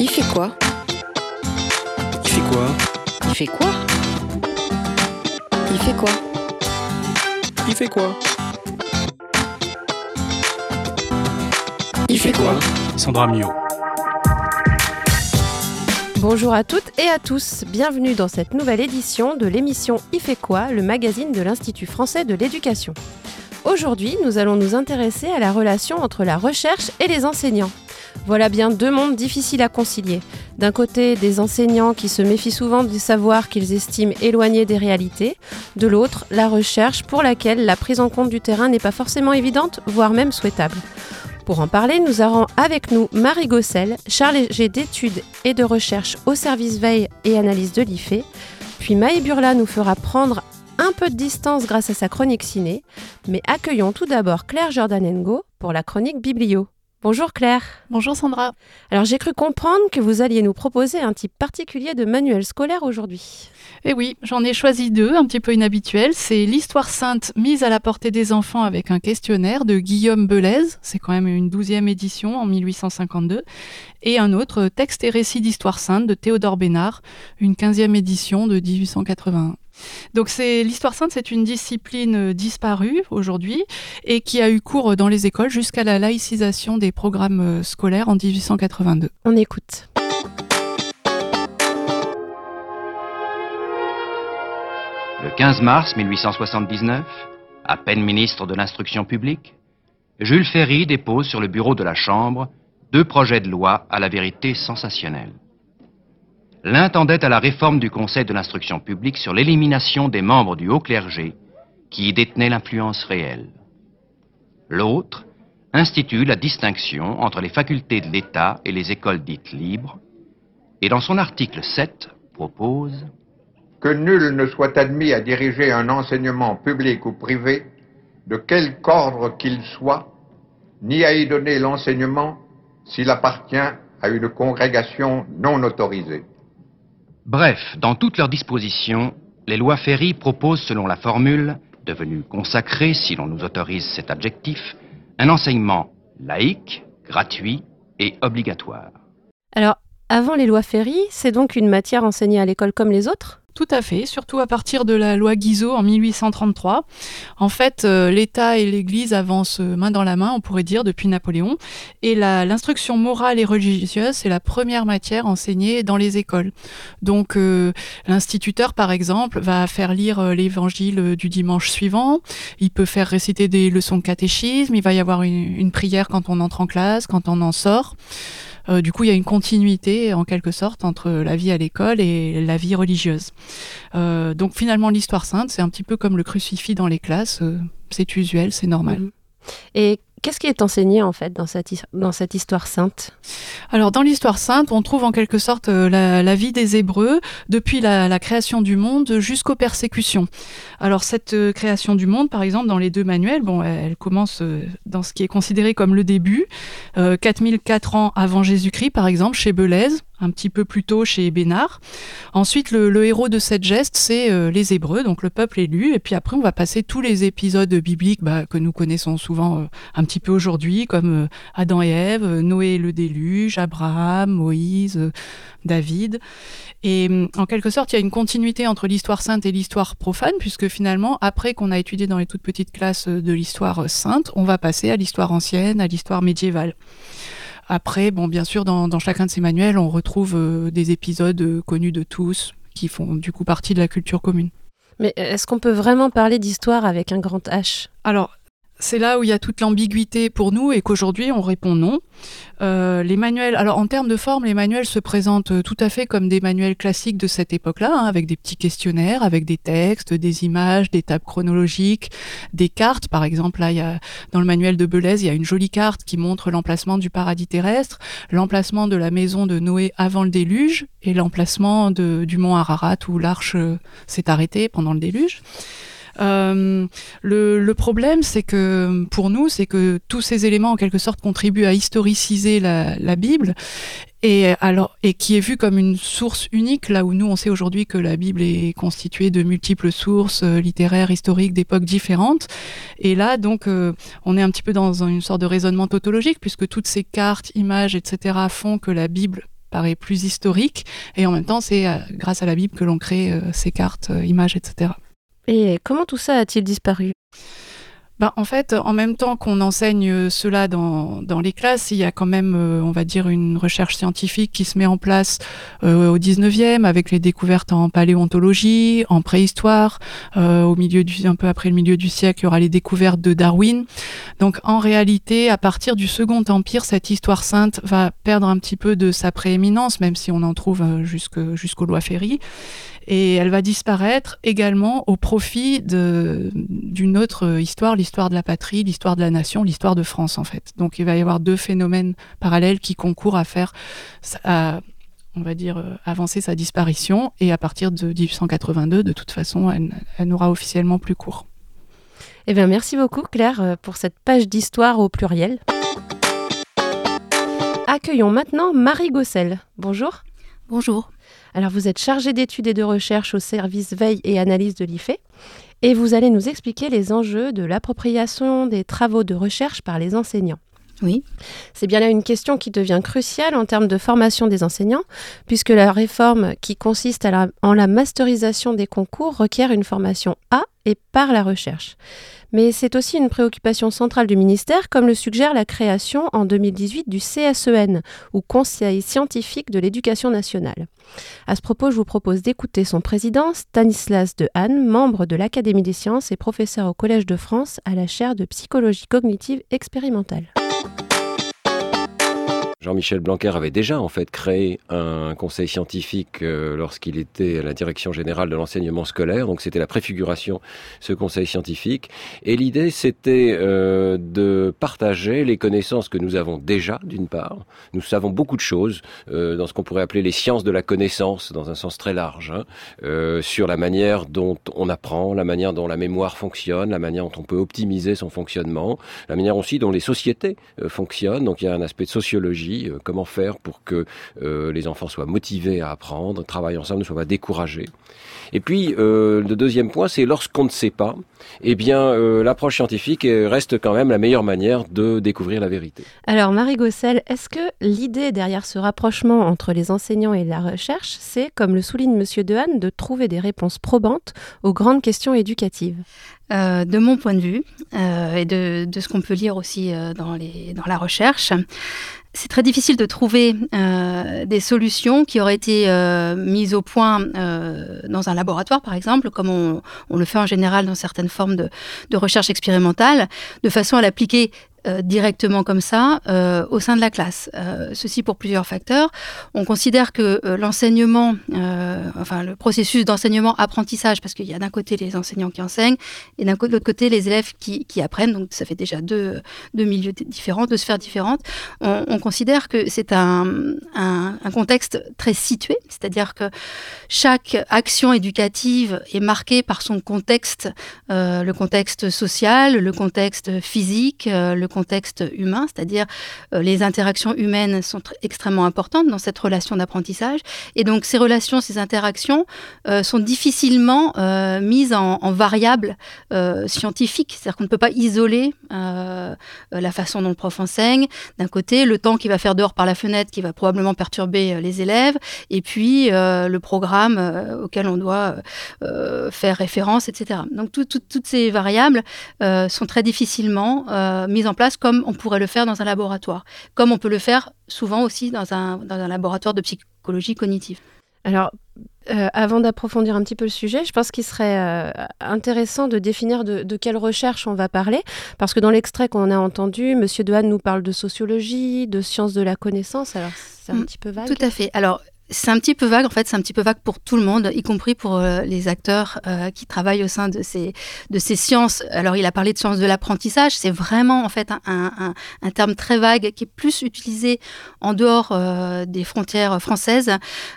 Il fait quoi Il fait quoi Il fait quoi Il fait quoi Il fait quoi Il fait quoi Sandra Mio. Bonjour à toutes et à tous, bienvenue dans cette nouvelle édition de l'émission Il fait quoi, le magazine de l'Institut français de l'éducation. Aujourd'hui, nous allons nous intéresser à la relation entre la recherche et les enseignants. Voilà bien deux mondes difficiles à concilier. D'un côté, des enseignants qui se méfient souvent du savoir qu'ils estiment éloigné des réalités. De l'autre, la recherche pour laquelle la prise en compte du terrain n'est pas forcément évidente, voire même souhaitable. Pour en parler, nous avons avec nous Marie Gossel, chargée d'études et de recherche au service veille et analyse de l'IFE. Puis Maë Burla nous fera prendre un peu de distance grâce à sa chronique ciné. Mais accueillons tout d'abord Claire Jordanengo pour la chronique Biblio. Bonjour Claire. Bonjour Sandra. Alors j'ai cru comprendre que vous alliez nous proposer un type particulier de manuel scolaire aujourd'hui. Eh oui, j'en ai choisi deux, un petit peu inhabituels. C'est l'histoire sainte mise à la portée des enfants avec un questionnaire de Guillaume Belez, c'est quand même une douzième édition en 1852, et un autre, texte et récit d'histoire sainte de Théodore Bénard, une quinzième édition de 1881. Donc c'est l'histoire sainte, c'est une discipline euh, disparue aujourd'hui et qui a eu cours dans les écoles jusqu'à la laïcisation des programmes euh, scolaires en 1882. On écoute. Le 15 mars 1879, à peine ministre de l'Instruction publique, Jules Ferry dépose sur le bureau de la Chambre deux projets de loi à la vérité sensationnelle. L'un tendait à la réforme du Conseil de l'instruction publique sur l'élimination des membres du haut clergé qui y détenaient l'influence réelle. L'autre institue la distinction entre les facultés de l'État et les écoles dites libres, et dans son article 7 propose que nul ne soit admis à diriger un enseignement public ou privé, de quelque ordre qu'il soit, ni à y donner l'enseignement s'il appartient à une congrégation non autorisée. Bref, dans toutes leurs dispositions, les lois Ferry proposent, selon la formule, devenue consacrée si l'on nous autorise cet adjectif, un enseignement laïque, gratuit et obligatoire. Avant les lois Ferry, c'est donc une matière enseignée à l'école comme les autres? Tout à fait, surtout à partir de la loi Guizot en 1833. En fait, euh, l'État et l'Église avancent main dans la main, on pourrait dire, depuis Napoléon. Et l'instruction morale et religieuse, c'est la première matière enseignée dans les écoles. Donc, euh, l'instituteur, par exemple, va faire lire euh, l'évangile euh, du dimanche suivant. Il peut faire réciter des leçons de catéchisme. Il va y avoir une prière quand on entre en classe, quand on en sort. Euh, du coup, il y a une continuité, en quelque sorte, entre la vie à l'école et la vie religieuse. Euh, donc finalement, l'histoire sainte, c'est un petit peu comme le crucifix dans les classes. euh, c'est usuel, c'est normal. Mhm. Et qu'est-ce qui est enseigné en fait dans cette, dans cette histoire sainte? Alors dans l'histoire sainte, on trouve en quelque sorte euh, la, vie des Hébreux depuis la, création du monde jusqu'aux persécutions. Alors cette euh, création du monde, par exemple, dans les deux manuels, bon, elle, commence euh, dans ce qui est considéré comme le début, euh, 4004 ans avant Jésus-Christ, par exemple, chez Belez, un petit peu plus tôt chez Bénard. Ensuite, le, héros de cette geste, c'est euh, les Hébreux, donc le peuple élu. Et puis après, on va passer tous les épisodes bibliques bah, que nous connaissons souvent euh, un petit peu aujourd'hui, comme euh, Adam et Ève, Noé et le déluge, Abraham, Moïse, David. Et en quelque sorte, il y a une continuité entre l'histoire sainte et l'histoire profane, puisque finalement, après qu'on a étudié dans les toutes petites classes de l'histoire sainte, on va passer à l'histoire ancienne, à l'histoire médiévale. Après, bon, bien sûr, dans, dans chacun de ces manuels, on retrouve euh, des épisodes euh, connus de tous, qui font du coup partie de la culture commune. Mais est-ce qu'on peut vraiment parler d'histoire avec un grand H? Alors, c'est là où il y a toute l'ambiguïté pour nous et qu'aujourd'hui on répond non. Euh, les manuels, alors en termes de forme, les manuels se présentent euh, tout à fait comme des manuels classiques de cette époque-là, hein, avec des petits questionnaires, avec des textes, des images, des tables chronologiques, des cartes. Par exemple, là, il y a, dans le manuel de Belez, il y a une jolie carte qui montre l'emplacement du paradis terrestre, l'emplacement de la maison de Noé avant le déluge et l'emplacement du mont Ararat où l'arche euh, s'est arrêtée pendant le déluge. Euh, le, problème, c'est que pour nous, c'est que tous ces éléments, en quelque sorte, contribuent à historiciser la, Bible, et qui est vue comme une source unique, là où nous, on sait aujourd'hui que la Bible est constituée de multiples sources euh, littéraires, historiques, d'époques différentes. Et là, donc, euh, on est un petit peu dans une sorte de raisonnement tautologique, puisque toutes ces cartes, images, etc., font que la Bible paraît plus historique. Et en même temps, c'est grâce à la Bible que l'on crée ces cartes, images, etc. Et comment tout ça a-t-il disparu? Ben, en fait, en même temps qu'on enseigne euh, cela dans, dans, les classes, il y a quand même, euh, on va dire, une recherche scientifique qui se met en place euh, au 19e avec les découvertes en paléontologie, en préhistoire. au milieu du, un peu après le milieu du siècle, il y aura les découvertes de Darwin. Donc, en réalité, à partir du Second Empire, cette histoire sainte va perdre un petit peu de sa prééminence, même si on en trouve jusqu'aux lois Ferry et elle va disparaître également au profit d'une autre histoire, l'histoire de la patrie, l'histoire de la nation, l'histoire de France en fait. Donc il va y avoir deux phénomènes parallèles qui concourent à faire, à, on va dire, euh, avancer sa disparition et à partir de 1882, de toute façon, elle, elle n'aura officiellement plus cours. Eh bien, merci beaucoup Claire euh, pour cette page d'histoire au pluriel. Accueillons maintenant Marie Gossel. Bonjour. Bonjour. Alors vous êtes chargé d'études et de recherche au service veille et analyse de l'IFE et vous allez nous expliquer les enjeux de l'appropriation des travaux de recherche par les enseignants. Oui. C'est bien là une question qui devient cruciale en termes de formation des enseignants, puisque la réforme qui consiste en la masterisation des concours requiert une formation à et par la recherche. Mais c'est aussi une préoccupation centrale du ministère, comme le suggère la création en 2018 du CSEN, ou Conseil scientifique de l'éducation nationale. À ce propos, je vous propose d'écouter son président, Stanislas Dehaene, membre de l'Académie des sciences et professeur au Collège de France à la chaire de psychologie cognitive expérimentale. Jean-Michel Blanquer avait déjà en fait créé un conseil scientifique euh, lorsqu'il était à la direction générale de l'enseignement scolaire. Donc c'était la préfiguration ce conseil scientifique. Et l'idée c'était euh, de partager les connaissances que nous avons déjà d'une part. Nous savons beaucoup de choses euh, dans ce qu'on pourrait appeler les sciences de la connaissance dans un sens très large hein, sur la manière dont on apprend, la manière dont la mémoire fonctionne, la manière dont on peut optimiser son fonctionnement, la manière aussi dont les sociétés fonctionnent. Donc il y a un aspect de sociologie euh, comment faire pour que euh, les enfants soient motivés à apprendre, travaillent ensemble, ne soient pas découragés. Et puis, euh, le deuxième point, c'est lorsqu'on ne sait pas, eh bien, l'approche scientifique reste quand même la meilleure manière de découvrir la vérité. Alors, Marie Gossel, est-ce que l'idée derrière ce rapprochement entre les enseignants et la recherche, c'est, comme le souligne Monsieur Dehaene, de trouver des réponses probantes aux grandes questions éducatives? De mon point de vue et de, de ce qu'on peut lire aussi dans, les, dans la recherche, c'est très difficile de trouver euh, des solutions qui auraient été euh, mises au point euh, dans un laboratoire, par exemple, comme on, le fait en général dans certaines formes de, de recherche expérimentale, de façon à l'appliquer euh, directement comme ça euh, au sein de la classe. Euh, ceci pour plusieurs facteurs. On considère que l'enseignement, enfin le processus d'enseignement-apprentissage, parce qu'il y a d'un côté les enseignants qui enseignent et d'un l'autre côté les élèves qui, apprennent, donc ça fait déjà deux, deux milieux différents, deux sphères différentes. On, considère que c'est un, un, contexte très situé, c'est-à-dire que chaque action éducative est marquée par son contexte, le contexte social, le contexte physique, le humain, c'est-à-dire euh, les interactions humaines sont extrêmement importantes dans cette relation d'apprentissage. Et donc ces relations, ces interactions euh, sont difficilement euh, mises en, variables scientifiques. C'est-à-dire qu'on ne peut pas isoler la façon dont le prof enseigne. D'un côté, le temps qu'il va faire dehors par la fenêtre qui va probablement perturber les élèves, et puis le programme auquel on doit faire référence, etc. Donc toutes ces variables sont très difficilement mises en place comme on pourrait le faire dans un laboratoire, comme on peut le faire souvent aussi dans un, dans un laboratoire de psychologie cognitive. Alors, euh, avant d'approfondir un petit peu le sujet, je pense qu'il serait euh, intéressant de définir de, de, quelle recherche on va parler, parce que dans l'extrait qu'on a entendu, M. Dehaene nous parle de sociologie, de sciences de la connaissance, alors c'est un mm, petit peu vague. Tout à fait. Alors, c'est un petit peu vague, en fait, c'est un petit peu vague pour tout le monde, y compris pour euh, les acteurs euh, qui travaillent au sein de ces, de ces sciences. Alors, il a parlé de sciences de l'apprentissage, c'est vraiment, en fait, un, un, terme très vague qui est plus utilisé en dehors euh, des frontières françaises.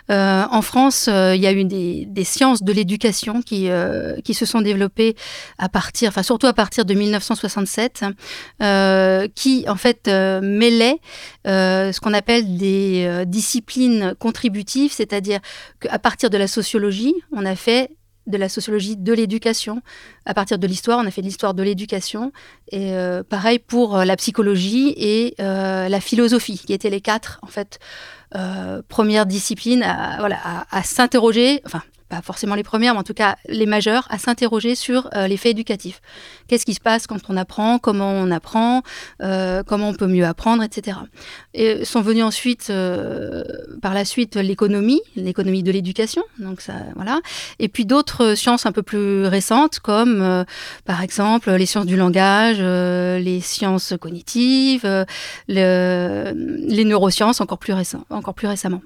en France, il y a eu des, des sciences de l'éducation qui, qui se sont développées à partir, enfin, surtout à partir de 1967, qui, en fait, mêlaient ce qu'on appelle des disciplines contributives c'est-à-dire qu'à partir de la sociologie, on a fait de la sociologie de l'éducation. À partir de l'histoire, on a fait l'histoire de l'éducation. Et euh, pareil pour euh, la psychologie et euh, la philosophie, qui étaient les quatre, en fait, premières disciplines à, s'interroger, pas forcément les premières, mais en tout cas les majeures, à s'interroger sur euh, l'effet éducatif. Qu'est-ce qui se passe quand on apprend, comment on apprend, euh, comment on peut mieux apprendre, etc. Et sont venus ensuite, euh, par la suite, l'économie, l'économie de l'éducation, donc. Et puis d'autres sciences un peu plus récentes, comme par exemple les sciences du langage, les sciences cognitives, les neurosciences encore plus, récent, encore plus récemment.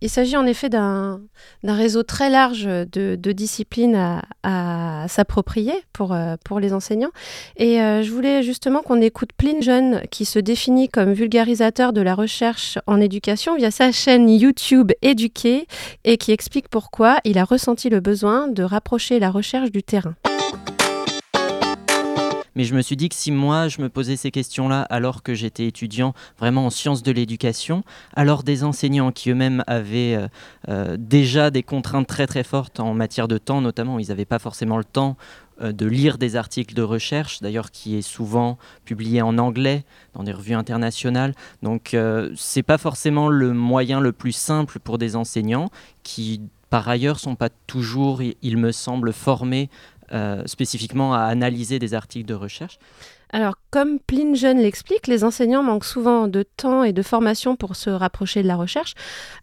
Il s'agit en effet d'un réseau très large de, disciplines à, s'approprier pour, euh, pour les enseignants. Et euh, je voulais justement qu'on écoute Pline Jeune, qui se définit comme vulgarisateur de la recherche en éducation via sa chaîne YouTube Éduquer et qui explique pourquoi il a ressenti le besoin de rapprocher la recherche du terrain. Mais je me suis dit que si moi, je me posais ces questions-là alors que j'étais étudiant vraiment en sciences de l'éducation, alors des enseignants qui eux-mêmes avaient euh, euh, déjà des contraintes très très fortes en matière de temps, notamment, ils n'avaient pas forcément le temps euh, de lire des articles de recherche, d'ailleurs qui est souvent publié en anglais dans des revues internationales. Donc ce c'est pas forcément le moyen le plus simple pour des enseignants qui par ailleurs sont pas toujours, il me semble, formés euh, spécifiquement à analyser des articles de recherche. Alors, comme Pline Jeune l'explique, les enseignants manquent souvent de temps et de formation pour se rapprocher de la recherche.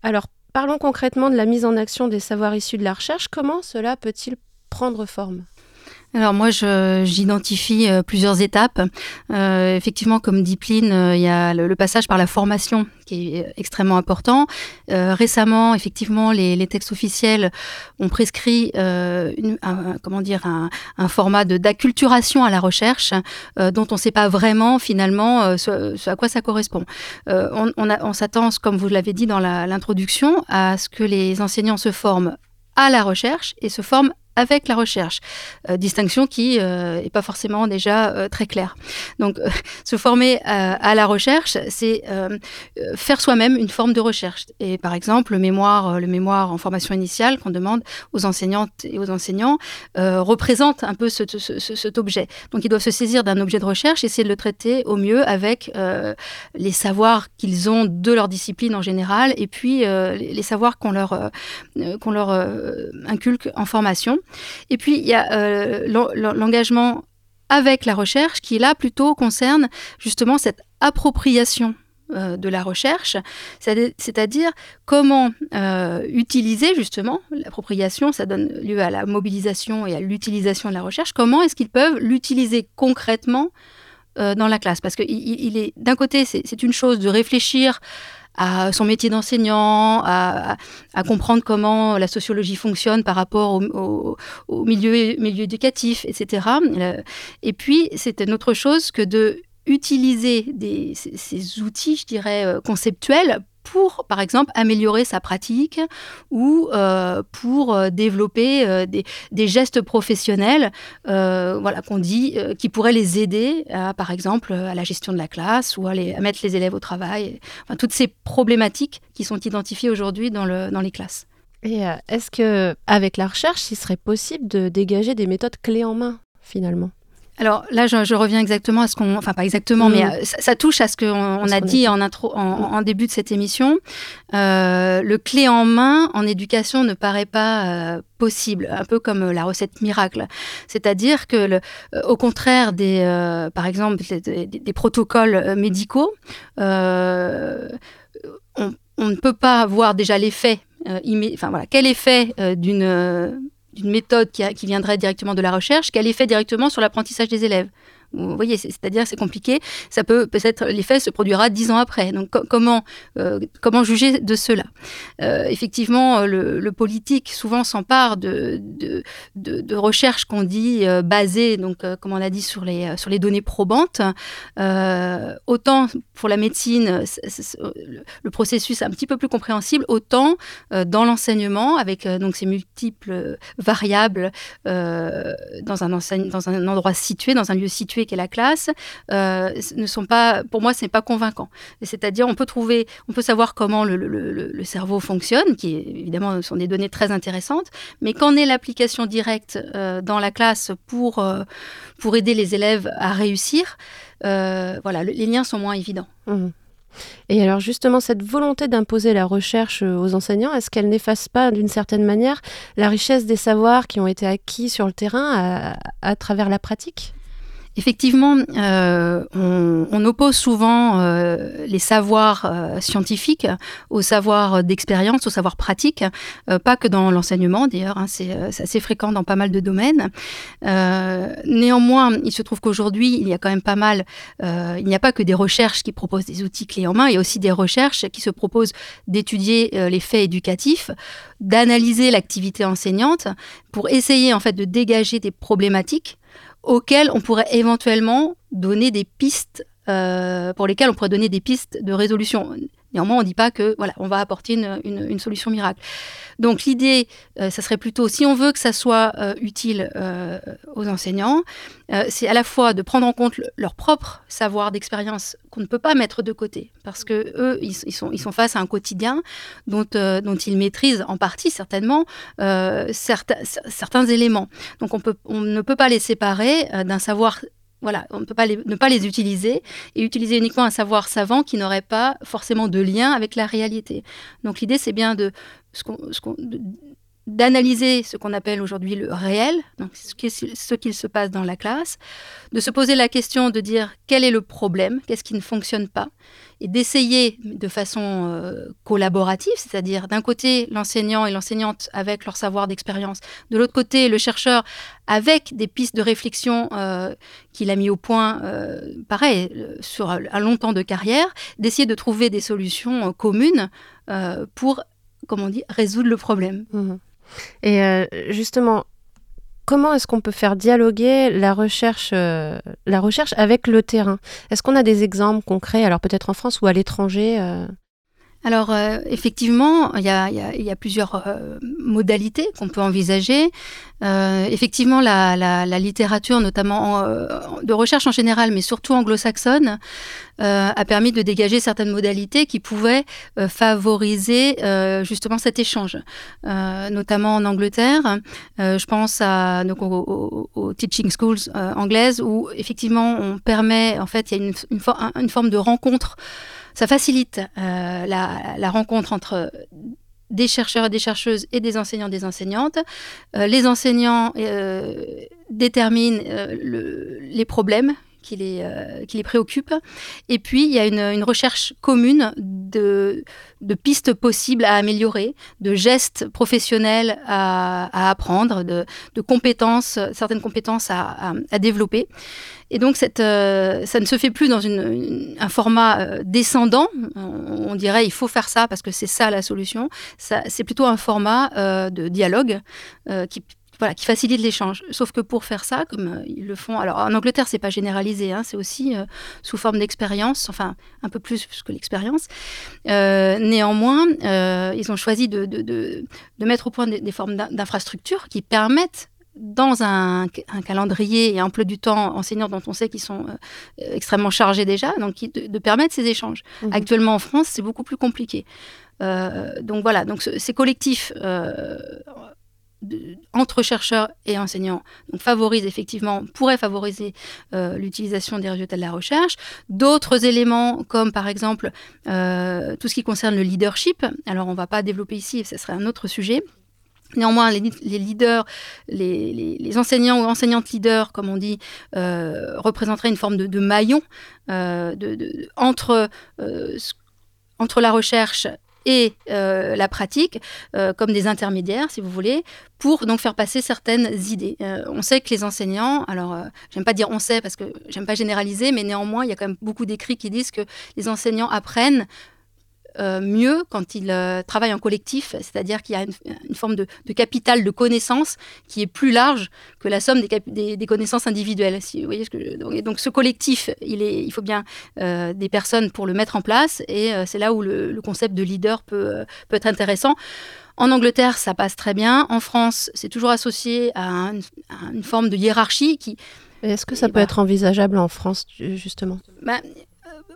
Alors, parlons concrètement de la mise en action des savoirs issus de la recherche. Comment cela peut-il prendre forme? Alors moi, j'identifie euh, plusieurs étapes. Euh, effectivement, comme dit Pline, euh, il y a le, passage par la formation qui est extrêmement important. récemment, effectivement, les, textes officiels ont prescrit une, un, comment dire, un, format d'acculturation à la recherche dont on ne sait pas vraiment finalement ce, à quoi ça correspond. on, on, on s'attend, comme vous l'avez dit dans l'introduction, à ce que les enseignants se forment à la recherche et se forment avec la recherche. Euh, distinction qui n'est euh, pas forcément déjà euh, très claire. Donc, se former à la recherche, c'est faire soi-même une forme de recherche. Et par exemple, le mémoire, le mémoire en formation initiale qu'on demande aux enseignantes et aux enseignants représente un peu cet objet. Donc, ils doivent se saisir d'un objet de recherche, essayer de le traiter au mieux avec les savoirs qu'ils ont de leur discipline en général, et puis les, savoirs qu'on leur, qu'on leur inculque en formation. Et puis, il y a euh, l'engagement avec la recherche qui, là, plutôt concerne justement cette appropriation euh, de la recherche, c'est-à-dire comment euh, utiliser justement l'appropriation, ça donne lieu à la mobilisation et à l'utilisation de la recherche, comment est-ce qu'ils peuvent l'utiliser concrètement dans la classe? Parce que il est d'un côté, c'est une chose de réfléchir à son métier d'enseignant, à, comprendre comment la sociologie fonctionne par rapport au, milieu, éducatif, etc. Et puis, c'est une autre chose que de utiliser ces, outils, je dirais, euh, conceptuels pour, par exemple, améliorer sa pratique ou euh, pour euh, développer euh, des, gestes professionnels voilà, qu'on dit qui pourraient les aider, à, par exemple, à la gestion de la classe ou à, mettre les élèves au travail. Enfin, toutes ces problématiques qui sont identifiées aujourd'hui dans, le, dans les classes. Et est-ce que avec la recherche, il serait possible de dégager des méthodes clés en main, finalement? Alors là, je, reviens exactement à ce qu'on, enfin pas exactement, mais mm. euh, ça, touche à ce qu'on a dit en, intro, en, début de cette émission. Euh, le clé en main en éducation ne paraît pas euh, possible, un peu comme la recette miracle. C'est-à-dire que, le, au contraire des, par exemple, des, protocoles médicaux, on, ne peut pas voir déjà l'effet. enfin voilà, quel effet d'une d'une méthode qui, viendrait directement de la recherche, quel effet directement sur l'apprentissage des élèves. Vous voyez, c'est-à-dire c'est compliqué. Ça peut peut-être l'effet se produira dix ans après. Donc comment euh, comment juger de cela? Euh, Effectivement, le, politique souvent s'empare de, de, recherches qu'on dit euh, basées, donc comme on a dit sur les sur les données probantes. autant pour la médecine, le processus est un petit peu plus compréhensible. Autant dans l'enseignement, avec donc ces multiples variables dans un dans un endroit situé, dans un lieu situé est la classe euh, ne sont pas, pour moi, c'est pas convaincant. C'est-à-dire, on peut trouver, on peut savoir comment le, le, le, cerveau fonctionne, qui évidemment sont des données très intéressantes, mais qu'en est l'application directe euh, dans la classe pour, euh, pour aider les élèves à réussir, voilà, les liens sont moins évidents. Mmh. Et alors justement, cette volonté d'imposer la recherche aux enseignants, est-ce qu'elle n'efface pas d'une certaine manière la richesse des savoirs qui ont été acquis sur le terrain à travers la pratique? Effectivement, euh, on, oppose souvent euh, les savoirs euh, scientifiques aux savoirs d'expérience, aux savoirs pratiques, pas que dans l'enseignement d'ailleurs, hein, c'est assez fréquent dans pas mal de domaines. néanmoins, il se trouve qu'aujourd'hui, il y a quand même pas mal, il n'y a pas que des recherches qui proposent des outils clés en main, il y a aussi des recherches qui se proposent d'étudier les faits éducatifs, d'analyser l'activité enseignante pour essayer en fait de dégager des problématiques auxquelles on pourrait éventuellement donner des pistes, euh, pour lesquelles on pourrait donner des pistes de résolution. Néanmoins, on ne dit pas que voilà, va apporter une, solution miracle. Donc l'idée, euh, ça serait plutôt, si on veut que ça soit euh, utile euh, aux enseignants, c'est à la fois de prendre en compte leur propre savoir d'expérience qu'on ne peut pas mettre de côté, parce que eux, ils, sont, face à un quotidien dont, ils maîtrisent en partie certainement certains, éléments. Donc on ne peut pas les séparer d'un savoir voilà, on ne peut pas ne pas les utiliser et utiliser uniquement un savoir savant qui n'aurait pas forcément de lien avec la réalité. Donc l'idée, c'est bien de, d'analyser ce qu'on appelle aujourd'hui le réel, donc ce qu'il se passe dans la classe, de se poser la question de dire quel est le problème, qu'est-ce qui ne fonctionne pas, et d'essayer de façon euh, collaborative, c'est-à-dire d'un côté l'enseignant et l'enseignante avec leur savoir d'expérience, de l'autre côté le chercheur avec des pistes de réflexion euh, qu'il a mis au point, euh, pareil, sur un long temps de carrière, d'essayer de trouver des solutions communes pour, comme on dit, résoudre le problème. Mmh. Et justement, comment est-ce qu'on peut faire dialoguer la recherche, euh, la recherche avec le terrain? Est-ce qu'on a des exemples concrets, alors peut-être en France ou à l'étranger euh? Alors euh, effectivement, il y, a, plusieurs modalités qu'on peut envisager. effectivement, la, littérature, notamment de recherche en général, mais surtout anglo-saxonne, euh, a permis de dégager certaines modalités qui pouvaient euh, favoriser euh, justement cet échange, notamment en Angleterre. je pense à, donc, aux, teaching schools anglaises où effectivement on permet, en fait, il y a une, forme de rencontre. Ça facilite la, rencontre entre des chercheurs et des chercheuses et des enseignants et des enseignantes. les enseignants déterminent les problèmes qui les, euh, qui préoccupe. Et puis, il y a une, recherche commune de, de, pistes possibles à améliorer, de gestes professionnels à, apprendre, de, de, compétences, certaines compétences à, à, développer. Et donc, cette, euh, ça ne se fait plus dans une, un format euh, descendant. On, dirait il faut faire ça parce que c'est ça la solution. C'est plutôt un format de dialogue qui voilà, qui facilite l'échange. Sauf que pour faire ça, comme euh, ils le font, alors en Angleterre, c'est pas généralisé, hein, c'est aussi euh, sous forme d'expérience, enfin un peu plus que l'expérience. Euh, néanmoins, ils ont choisi de, de, de, de, mettre au point des, formes d'infrastructures qui permettent dans un, un, calendrier et un emploi du temps enseignants dont on sait qu'ils sont extrêmement chargés déjà, donc de, permettre ces échanges. Mmh Actuellement en France, c'est beaucoup plus compliqué. donc voilà, donc ces collectifs entre chercheurs et enseignants donc favorise effectivement, pourrait favoriser euh, l'utilisation des résultats de la recherche. D'autres éléments, comme par exemple euh, tout ce qui concerne le leadership, alors on ne va pas développer ici, ce serait un autre sujet. Néanmoins, les, leaders, les, enseignants ou enseignantes leaders, comme on dit, euh, représenteraient une forme de, maillon entre, entre la recherche et euh, la pratique euh, comme des intermédiaires, si vous voulez, pour donc faire passer certaines idées. Euh, on sait que les enseignants, alors j'aime pas dire on sait parce que j'aime pas généraliser, mais néanmoins il y a quand même beaucoup d'écrits qui disent que les enseignants apprennent euh, mieux quand ils euh, travaillent en collectif, c'est-à-dire qu'il y a une, forme de, capital de connaissances qui est plus large que la somme des, des, connaissances individuelles. Si, vous voyez ce que donc, donc, ce collectif, il, est, il faut bien euh, des personnes pour le mettre en place, et c'est là où le, concept de leader peut, peut être intéressant. En Angleterre, ça passe très bien. En France, c'est toujours associé à, une forme de hiérarchie qui, Est-ce que ça peut voilà. être envisageable en France, justement? Bah, euh,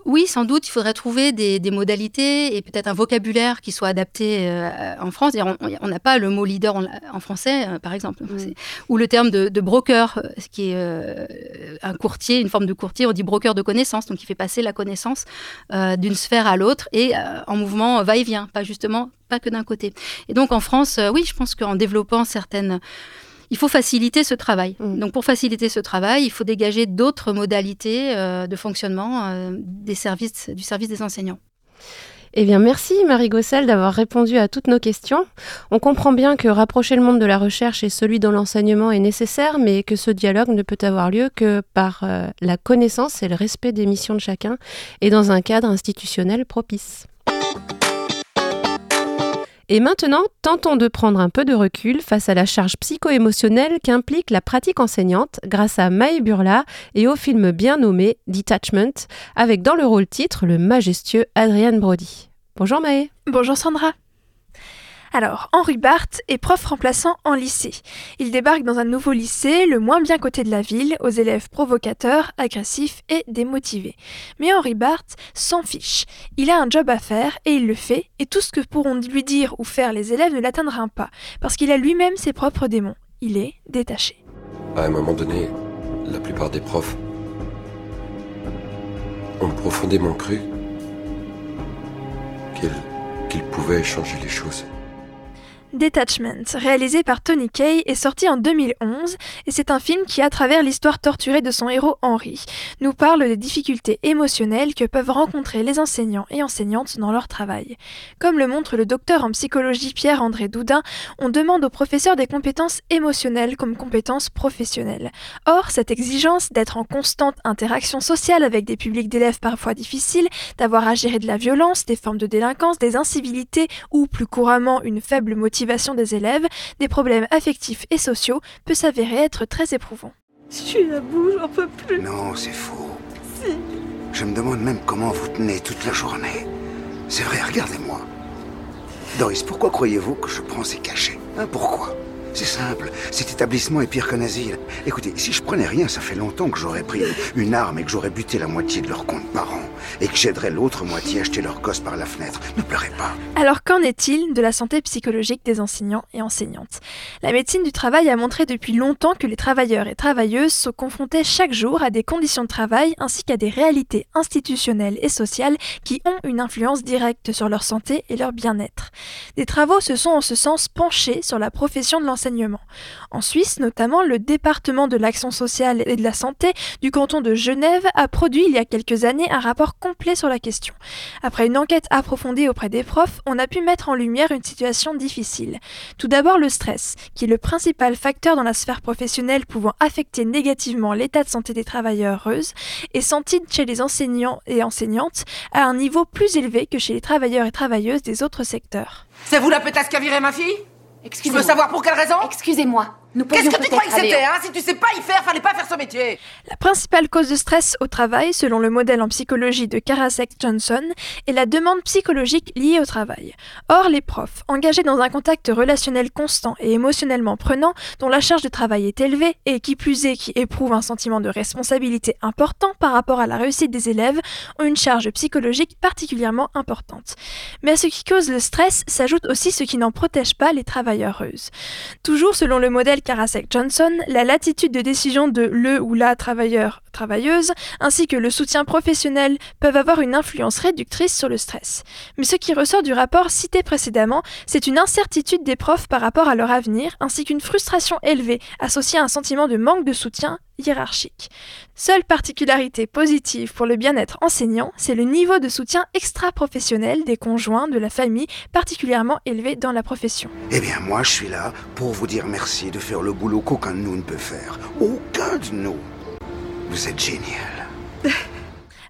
oui, sans doute, il faudrait trouver des, des modalités et peut-être un vocabulaire qui soit adapté euh, en France. Et on n'a pas le mot leader en, en français, euh, par exemple. Mm. Ou le terme de, de broker, euh, ce qui est euh, un courtier, une forme de courtier. On dit broker de connaissances, donc il fait passer la connaissance d'une sphère à l'autre et en mouvement va-et-vient, pas justement, pas que d'un côté. Et donc en France, oui, je pense qu'en développant certaines il faut faciliter ce travail. Mm. Donc pour faciliter ce travail, il faut dégager d'autres modalités euh, de fonctionnement euh, des services, du service des enseignants. Eh bien, merci Marie Gossel d'avoir répondu à toutes nos questions. On comprend bien que rapprocher le monde de la recherche et celui de l'enseignement est nécessaire, mais que ce dialogue ne peut avoir lieu que par euh, la connaissance et le respect des missions de chacun et dans un cadre institutionnel propice. Et maintenant, tentons de prendre un peu de recul face à la charge psycho-émotionnelle qu'implique la pratique enseignante grâce à Maë Burla et au film bien nommé Detachment, avec dans le rôle titre le majestueux Adrian Brody. Bonjour Maë. Bonjour Sandra. Alors, Henri Barthes est prof remplaçant en lycée. Il débarque dans un nouveau lycée, le moins bien coté de la ville, aux élèves provocateurs, agressifs et démotivés. Mais Henri Barthes s'en fiche. Il a un job à faire et il le fait, et tout ce que pourront lui dire ou faire les élèves ne l'atteindra pas, parce qu'il a lui-même ses propres démons. Il est détaché. À un moment donné, la plupart des profs ont profondément cru qu'ils qu'ils pouvaient changer les choses. Detachment, réalisé par Tony Kaye, est sorti en 2011 et c'est un film qui, à travers l'histoire torturée de son héros Henri, nous parle des difficultés émotionnelles que peuvent rencontrer les enseignants et enseignantes dans leur travail. Comme le montre le docteur en psychologie Pierre-André Doudin, on demande aux professeurs des compétences émotionnelles comme compétences professionnelles. Or, cette exigence d'être en constante interaction sociale avec des publics d'élèves parfois difficiles, d'avoir à gérer de la violence, des formes de délinquance, des incivilités ou, plus couramment, une faible motivation des élèves, des problèmes affectifs et sociaux, peut s'avérer être très éprouvant. Je suis à bout, j'en peux plus. Non, c'est faux. Je me demande même comment vous tenez toute la journée. C'est vrai, regardez-moi. Doris, pourquoi croyez-vous que je prends ces cachets? Hein, Pourquoi? C'est simple, cet établissement est pire qu'un asile. Écoutez, si je prenais rien, ça fait longtemps que j'aurais pris une arme et que j'aurais buté la moitié de leur compte par an. Et que j'aiderais l'autre moitié à jeter leur gosse par la fenêtre. Ne pleurez pas. Alors qu'en est-il de la santé psychologique des enseignants et enseignantes? La médecine du travail a montré depuis longtemps que les travailleurs et travailleuses sont confrontés chaque jour à des conditions de travail ainsi qu'à des réalités institutionnelles et sociales qui ont une influence directe sur leur santé et leur bien-être. Des travaux se sont en ce sens penchés sur la profession de l'enseignement. En Suisse, notamment, le département de l'action sociale et de la santé du canton de Genève a produit il y a quelques années un rapport complet sur la question. Après une enquête approfondie auprès des profs, on a pu mettre en lumière une situation difficile. Tout d'abord le stress, qui est le principal facteur dans la sphère professionnelle pouvant affecter négativement l'état de santé des travailleuses, est senti chez les enseignants et enseignantes à un niveau plus élevé que chez les travailleurs et travailleuses des autres secteurs. C'est vous la pétasse qui ma fille? Tu Excusez-moi. veux savoir pour quelle raison? Excusez-moi. Qu'est-ce que tu crois que c'était, hein Si tu sais pas y faire, fallait pas faire ce métier La principale cause de stress au travail, selon le modèle en psychologie de Karasek-Johnson, est la demande psychologique liée au travail. Or, les profs, engagés dans un contact relationnel constant et émotionnellement prenant, dont la charge de travail est élevée et qui plus est qui éprouvent un sentiment de responsabilité important par rapport à la réussite des élèves, ont une charge psychologique particulièrement importante. Mais à ce qui cause le stress s'ajoute aussi ce qui n'en protège pas les travailleuses. Toujours selon le modèle Karasek-Johnson, la latitude de décision de le ou la travailleur travailleuse, ainsi que le soutien professionnel peuvent avoir une influence réductrice sur le stress. Mais ce qui ressort du rapport cité précédemment, c'est une incertitude des profs par rapport à leur avenir, ainsi qu'une frustration élevée associée à un sentiment de manque de soutien hiérarchique. Seule particularité positive pour le bien-être enseignant, c'est le niveau de soutien extra-professionnel des conjoints de la famille particulièrement élevé dans la profession. Eh bien, moi, je suis là pour vous dire merci de faire le boulot qu'aucun de nous ne peut faire. Aucun de nous. Vous êtes génial.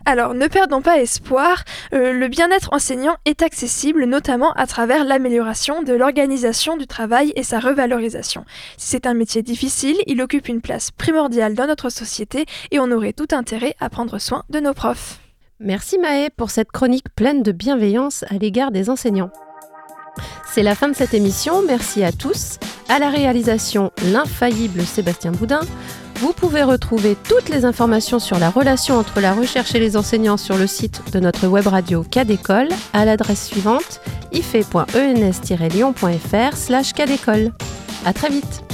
Alors, ne perdons pas espoir, euh, le bien-être enseignant est accessible notamment à travers l'amélioration de l'organisation du travail et sa revalorisation. Si c'est un métier difficile, il occupe une place primordiale dans notre société et on aurait tout intérêt à prendre soin de nos profs. Merci Maë pour cette chronique pleine de bienveillance à l'égard des enseignants. C'est la fin de cette émission, merci à tous. À la réalisation, l'infaillible Sébastien Boudin. Vous pouvez retrouver toutes les informations sur la relation entre la recherche et les enseignants sur le site de notre web radio Cadécole à l'adresse suivante ife.ens-lyon.fr slash cadécole. À très vite